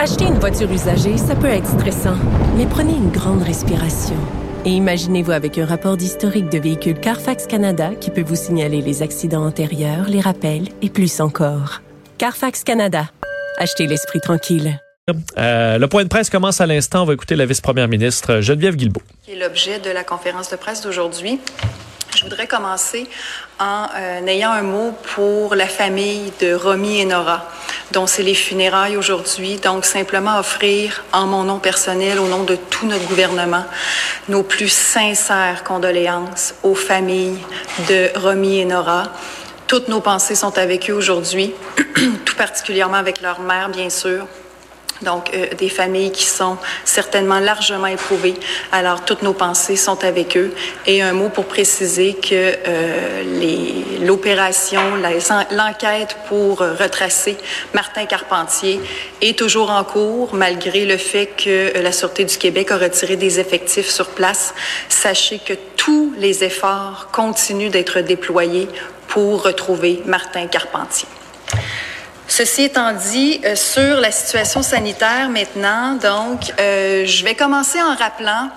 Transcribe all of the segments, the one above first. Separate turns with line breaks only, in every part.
Acheter une voiture usagée, ça peut être stressant, mais prenez une grande respiration. Et imaginez-vous avec un rapport d'historique de véhicule Carfax Canada qui peut vous signaler les accidents antérieurs, les rappels et plus encore. Carfax Canada. Achetez l'esprit tranquille.
Euh, le point de presse commence à l'instant. On va écouter la vice-première ministre Geneviève Guilbeault.
Qui est l'objet de la conférence de presse d'aujourd'hui. Je voudrais commencer en euh, ayant un mot pour la famille de Romy et Nora, dont c'est les funérailles aujourd'hui. Donc, simplement offrir, en mon nom personnel, au nom de tout notre gouvernement, nos plus sincères condoléances aux familles de Romy et Nora. Toutes nos pensées sont avec eux aujourd'hui, tout particulièrement avec leur mère, bien sûr, donc, euh, des familles qui sont certainement largement éprouvées. Alors, toutes nos pensées sont avec eux. Et un mot pour préciser que euh, l'opération, l'enquête pour retracer Martin Carpentier est toujours en cours, malgré le fait que euh, la Sûreté du Québec a retiré des effectifs sur place. Sachez que tous les efforts continuent d'être déployés pour retrouver Martin Carpentier. Ceci étant dit, euh, sur la situation sanitaire maintenant, donc, euh, je vais commencer en rappelant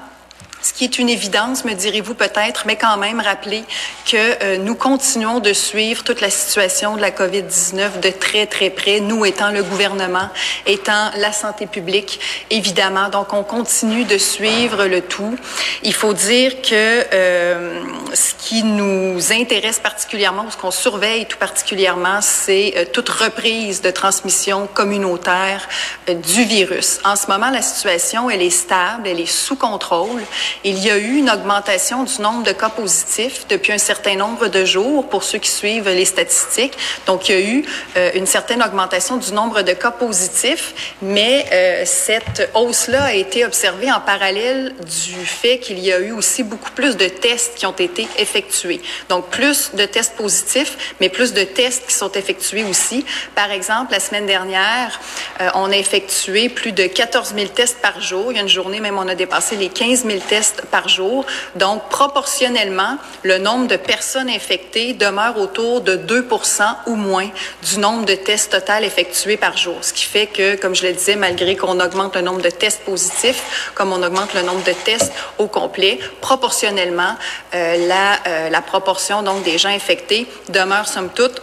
ce qui est une évidence, me direz-vous peut-être, mais quand même rappeler que euh, nous continuons de suivre toute la situation de la COVID-19 de très, très près, nous étant le gouvernement, étant la santé publique, évidemment. Donc, on continue de suivre le tout. Il faut dire que euh, ce qui nous intéresse particulièrement, ce qu'on surveille tout particulièrement, c'est euh, toute reprise de transmission communautaire du virus. En ce moment, la situation, elle est stable, elle est sous contrôle. Il y a eu une augmentation du nombre de cas positifs depuis un certain nombre de jours pour ceux qui suivent les statistiques. Donc, il y a eu euh, une certaine augmentation du nombre de cas positifs, mais euh, cette hausse-là a été observée en parallèle du fait qu'il y a eu aussi beaucoup plus de tests qui ont été effectués. Donc, plus de tests positifs, mais plus de tests qui sont effectués aussi. Par exemple, la semaine dernière, euh, on a effectué plus de 14 000 tests par jour. Il y a une journée même, on a dépassé les 15 000 tests par jour. Donc, proportionnellement, le nombre de personnes infectées demeure autour de 2% ou moins du nombre de tests total effectués par jour. Ce qui fait que, comme je le disais, malgré qu'on augmente le nombre de tests positifs, comme on augmente le nombre de tests au complet, proportionnellement, euh, la, euh, la proportion donc des gens infectés demeure somme toute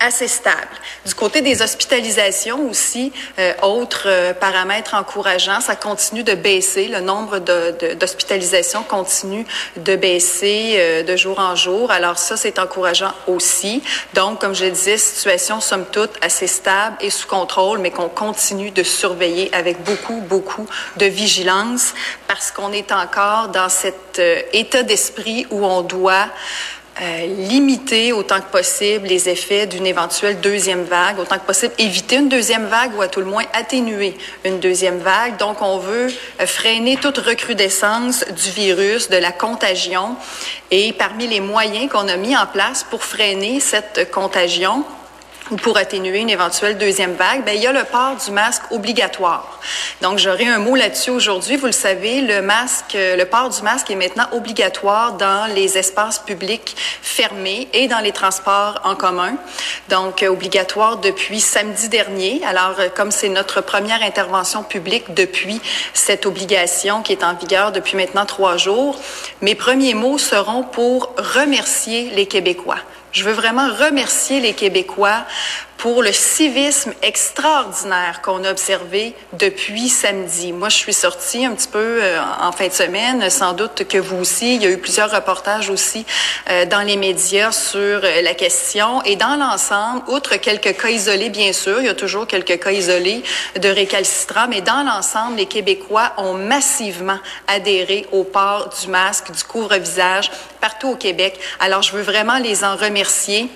assez stable. Du côté des hospitalisations aussi, euh, autres euh, paramètres encourageants, ça continue de baisser. Le nombre d'hospitalisations continue de baisser euh, de jour en jour. Alors ça, c'est encourageant aussi. Donc, comme je disais, situation somme toute assez stable et sous contrôle, mais qu'on continue de surveiller avec beaucoup, beaucoup de vigilance parce qu'on est encore dans cet état d'esprit où on doit euh, limiter autant que possible les effets d'une éventuelle deuxième vague, autant que possible éviter une deuxième vague ou à tout le moins atténuer une deuxième vague. Donc, on veut euh, freiner toute recrudescence du virus, de la contagion. Et parmi les moyens qu'on a mis en place pour freiner cette contagion, ou pour atténuer une éventuelle deuxième vague, ben, il y a le port du masque obligatoire. Donc, j'aurai un mot là-dessus aujourd'hui. Vous le savez, le masque, le port du masque est maintenant obligatoire dans les espaces publics fermés et dans les transports en commun. Donc, obligatoire depuis samedi dernier. Alors, comme c'est notre première intervention publique depuis cette obligation qui est en vigueur depuis maintenant trois jours, mes premiers mots seront pour remercier les Québécois. Je veux vraiment remercier les Québécois pour le civisme extraordinaire qu'on a observé depuis samedi. Moi, je suis sortie un petit peu euh, en fin de semaine, sans doute que vous aussi. Il y a eu plusieurs reportages aussi euh, dans les médias sur euh, la question. Et dans l'ensemble, outre quelques cas isolés, bien sûr, il y a toujours quelques cas isolés de récalcitrants, mais dans l'ensemble, les Québécois ont massivement adhéré au port du masque, du couvre-visage partout au Québec. Alors, je veux vraiment les en remercier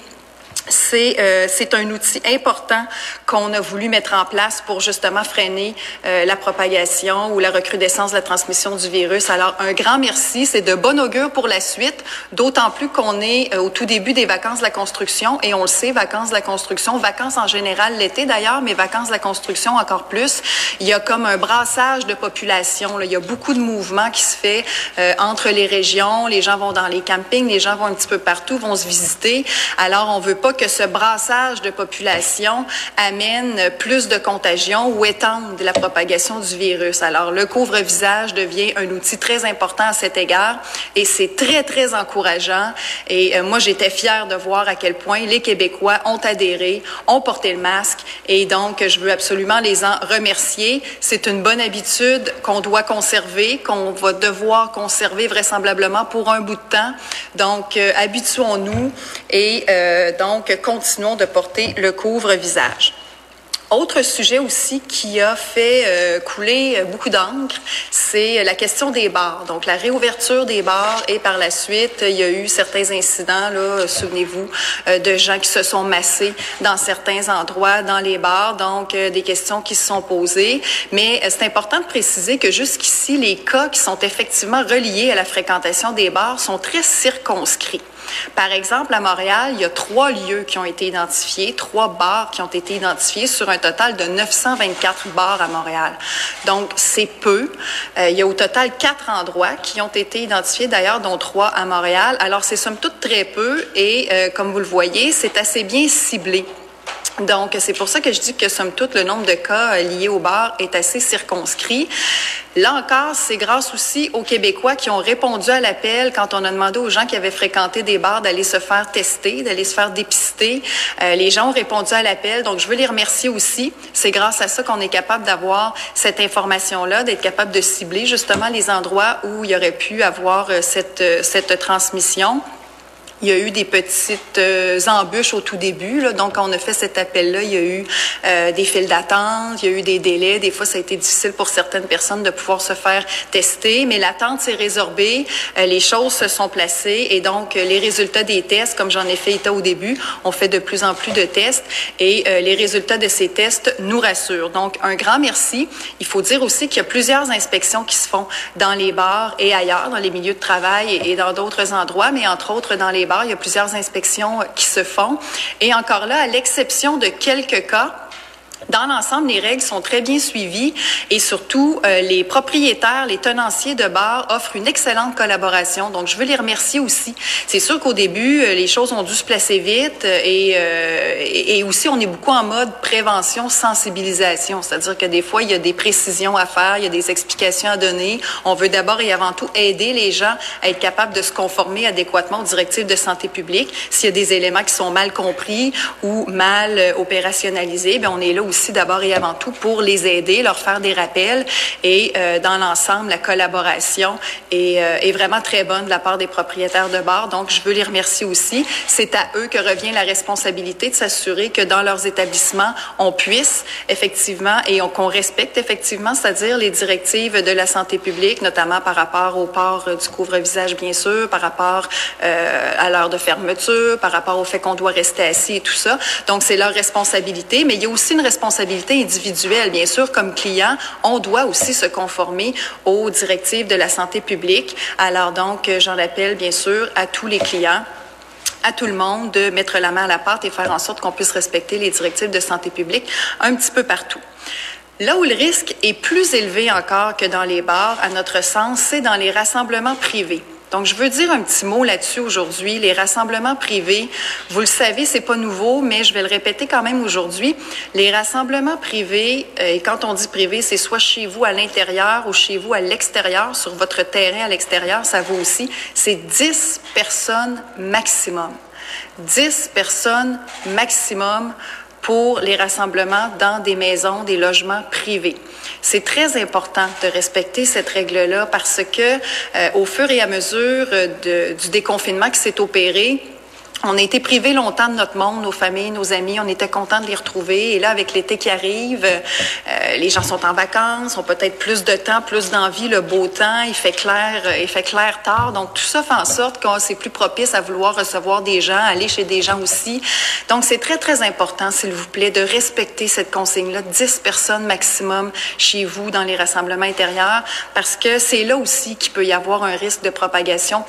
c'est euh, c'est un outil important qu'on a voulu mettre en place pour justement freiner euh, la propagation ou la recrudescence de la transmission du virus. Alors un grand merci, c'est de bon augure pour la suite, d'autant plus qu'on est euh, au tout début des vacances de la construction et on le sait, vacances de la construction, vacances en général l'été d'ailleurs, mais vacances de la construction encore plus. Il y a comme un brassage de population, là. il y a beaucoup de mouvements qui se fait entre les régions, les gens vont dans les campings, les gens vont un petit peu partout, vont se visiter. Alors on veut pas que ce brassage de population amène plus de contagion ou étende la propagation du virus. Alors, le couvre-visage devient un outil très important à cet égard et c'est très, très encourageant. Et euh, moi, j'étais fière de voir à quel point les Québécois ont adhéré, ont porté le masque et donc, je veux absolument les en remercier. C'est une bonne habitude qu'on doit conserver, qu'on va devoir conserver vraisemblablement pour un bout de temps. Donc, euh, habituons-nous et euh, donc continuons de porter le couvre-visage. Autre sujet aussi qui a fait euh, couler beaucoup d'encre, c'est la question des bars. Donc la réouverture des bars et par la suite, il y a eu certains incidents, souvenez-vous, euh, de gens qui se sont massés dans certains endroits dans les bars. Donc euh, des questions qui se sont posées. Mais c'est important de préciser que jusqu'ici, les cas qui sont effectivement reliés à la fréquentation des bars sont très circonscrits. Par exemple, à Montréal, il y a trois lieux qui ont été identifiés, trois bars qui ont été identifiés sur un total de 924 bars à Montréal. Donc, c'est peu. Euh, il y a au total quatre endroits qui ont été identifiés, d'ailleurs, dont trois à Montréal. Alors, c'est somme toute très peu et, euh, comme vous le voyez, c'est assez bien ciblé. Donc, c'est pour ça que je dis que, somme toute, le nombre de cas euh, liés au bar est assez circonscrit. Là encore, c'est grâce aussi aux Québécois qui ont répondu à l'appel quand on a demandé aux gens qui avaient fréquenté des bars d'aller se faire tester, d'aller se faire dépister. Euh, les gens ont répondu à l'appel, donc je veux les remercier aussi. C'est grâce à ça qu'on est capable d'avoir cette information-là, d'être capable de cibler justement les endroits où il y aurait pu avoir euh, cette, cette transmission. Il y a eu des petites euh, embûches au tout début. Là. Donc, on a fait cet appel-là, il y a eu euh, des files d'attente, il y a eu des délais. Des fois, ça a été difficile pour certaines personnes de pouvoir se faire tester, mais l'attente s'est résorbée, euh, les choses se sont placées et donc les résultats des tests, comme j'en ai fait état au début, on fait de plus en plus de tests et les résultats de ces tests nous rassurent. Donc, un grand merci. Il faut dire aussi qu'il y a plusieurs inspections qui se font dans les bars et ailleurs, dans les milieux de travail et dans d'autres endroits, mais entre autres dans les il y a plusieurs inspections qui se font. Et encore là, à l'exception de quelques cas, dans l'ensemble, les règles sont très bien suivies et surtout, euh, les propriétaires, les tenanciers de bars offrent une excellente collaboration. Donc, je veux les remercier aussi. C'est sûr qu'au début, euh, les choses ont dû se placer vite euh, et, et, aussi, on est beaucoup en mode prévention, sensibilisation. C'est-à-dire que des fois, il y a des précisions à faire, il y a des explications à donner. On veut d'abord et avant tout aider les gens à être capables de se conformer adéquatement aux directives de santé publique. S'il y a des éléments qui sont mal compris ou mal opérationnalisés, bien, on est là aussi d'abord et avant tout pour les aider, leur faire des rappels et euh, dans l'ensemble, la collaboration est, euh, est, vraiment très bonne de la part des propriétaires de bars. Donc, je veux les remercier aussi. C'est à eux que revient la responsabilité de s'assurer que dans leurs établissements, on puisse effectivement et qu'on respecte effectivement, c'est-à-dire les directives de la santé publique, notamment par rapport au port du couvre-visage, bien sûr, par rapport euh, à l'heure de fermeture, par rapport au fait qu'on doit rester assis et tout ça. Donc, c'est leur responsabilité, mais il y a aussi une responsabilité responsabilité individuelle. Bien sûr, comme client, on doit aussi se conformer aux directives de la santé publique. Alors donc, j'en appelle bien sûr à tous les clients à tout le monde de mettre la main à la pâte et faire en sorte qu'on puisse respecter les directives de santé publique un petit peu partout. Là où le risque est plus élevé encore que dans les bars, à notre sens, c'est dans les rassemblements privés. Donc, je veux dire un petit mot là-dessus aujourd'hui. Les rassemblements privés, vous le savez, c'est pas nouveau, mais je vais le répéter quand même aujourd'hui. Les rassemblements privés, euh, et quand on dit privé, c'est soit chez vous à l'intérieur ou chez vous à l'extérieur, sur votre terrain à l'extérieur, ça vaut aussi. C'est 10 personnes maximum. 10 personnes maximum pour les rassemblements dans des maisons, des logements privés. C'est très important de respecter cette règle-là parce que euh, au fur et à mesure de, du déconfinement qui s'est opéré, on a été privés longtemps de notre monde, nos familles, nos amis. On était contents de les retrouver. Et là, avec l'été qui arrive, euh, les gens sont en vacances, ont peut-être plus de temps, plus d'envie, le beau temps, il fait clair, euh, il fait clair tard. Donc tout ça fait en sorte qu'on c'est plus propice à vouloir recevoir des gens, aller chez des gens aussi. Donc c'est très très important, s'il vous plaît, de respecter cette consigne-là, 10 personnes maximum chez vous dans les rassemblements intérieurs, parce que c'est là aussi qu'il peut y avoir un risque de propagation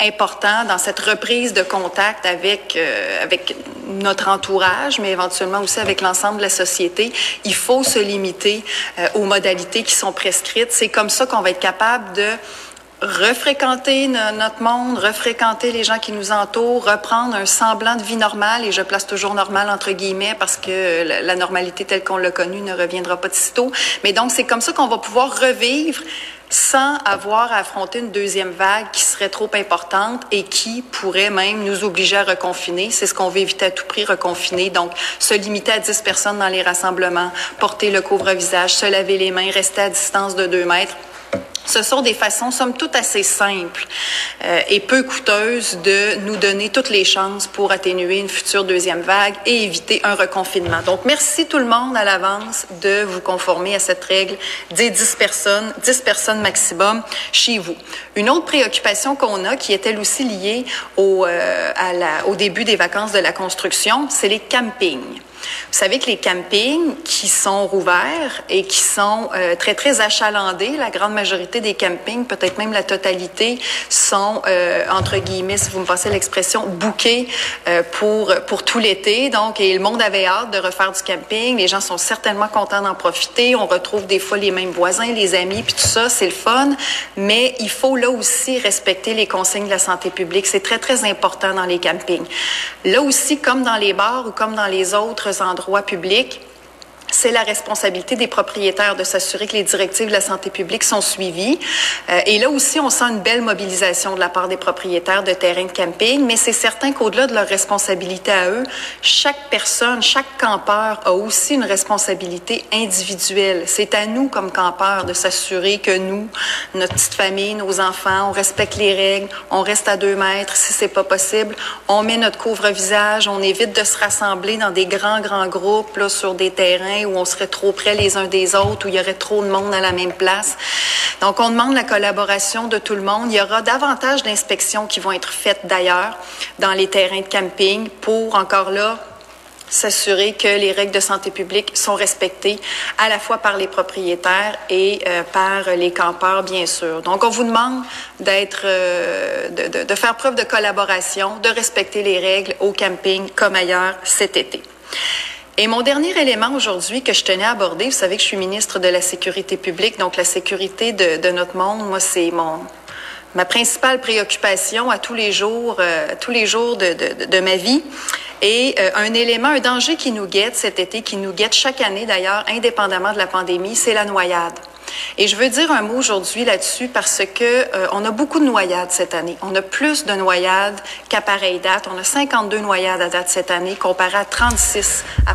important dans cette reprise de contact avec euh, avec notre entourage, mais éventuellement aussi avec l'ensemble de la société. Il faut se limiter euh, aux modalités qui sont prescrites. C'est comme ça qu'on va être capable de refréquenter notre monde, refréquenter les gens qui nous entourent, reprendre un semblant de vie normale, et je place toujours normal entre guillemets parce que la, normalité telle qu'on l'a connue ne reviendra pas de sitôt. Mais donc, c'est comme ça qu'on va pouvoir revivre sans avoir à affronter une deuxième vague qui serait trop importante et qui pourrait même nous obliger à reconfiner. C'est ce qu'on veut éviter à tout prix, reconfiner. Donc, se limiter à 10 personnes dans les rassemblements, porter le couvre-visage, se laver les mains, rester à distance de 2 mètres. Ce sont des façons, somme toute, assez simples euh, et peu coûteuses de nous donner toutes les chances pour atténuer une future deuxième vague et éviter un reconfinement. Donc, merci tout le monde à l'avance de vous conformer à cette règle des 10 personnes, 10 personnes maximum chez vous. Une autre préoccupation qu'on a, qui est elle aussi liée au, euh, à la, au début des vacances de la construction, c'est les campings. Vous savez que les campings qui sont rouverts et qui sont euh, très, très achalandés, la grande majorité des campings, peut-être même la totalité, sont, euh, entre guillemets, si vous me passez l'expression, bouqués euh, pour, pour tout l'été. Donc, et le monde avait hâte de refaire du camping. Les gens sont certainement contents d'en profiter. On retrouve des fois les mêmes voisins, les amis, puis tout ça, c'est le fun. Mais il faut là aussi respecter les consignes de la santé publique. C'est très, très important dans les campings. Là aussi, comme dans les bars ou comme dans les autres endroits publics c'est la responsabilité des propriétaires de s'assurer que les directives de la santé publique sont suivies. Euh, et là aussi, on sent une belle mobilisation de la part des propriétaires de terrains de camping, mais c'est certain qu'au-delà de leur responsabilité à eux, chaque personne, chaque campeur a aussi une responsabilité individuelle. C'est à nous, comme campeurs, de s'assurer que nous, notre petite famille, nos enfants, on respecte les règles, on reste à deux mètres si c'est pas possible, on met notre couvre-visage, on évite de se rassembler dans des grands, grands groupes là, sur des terrains où on serait trop près les uns des autres, où il y aurait trop de monde à la même place. Donc, on demande la collaboration de tout le monde. Il y aura davantage d'inspections qui vont être faites d'ailleurs dans les terrains de camping pour, encore là, s'assurer que les règles de santé publique sont respectées à la fois par les propriétaires et euh, par les campeurs, bien sûr. Donc, on vous demande d'être, euh, de, de, faire preuve de collaboration, de respecter les règles au camping comme ailleurs cet été. Et mon dernier élément aujourd'hui que je tenais à aborder, vous savez que je suis ministre de la Sécurité publique, donc la sécurité de, notre monde, moi, c'est mon ma principale préoccupation à tous les jours, euh, tous les jours de, de, ma vie. Et euh, un élément, un danger qui nous guette cet été, qui nous guette chaque année d'ailleurs, indépendamment de la pandémie, c'est la noyade. Et je veux dire un mot aujourd'hui là-dessus parce que euh, on a beaucoup de noyades cette année. On a plus de noyades qu'à pareille date. On a 52 noyades à date cette année comparé à 36 à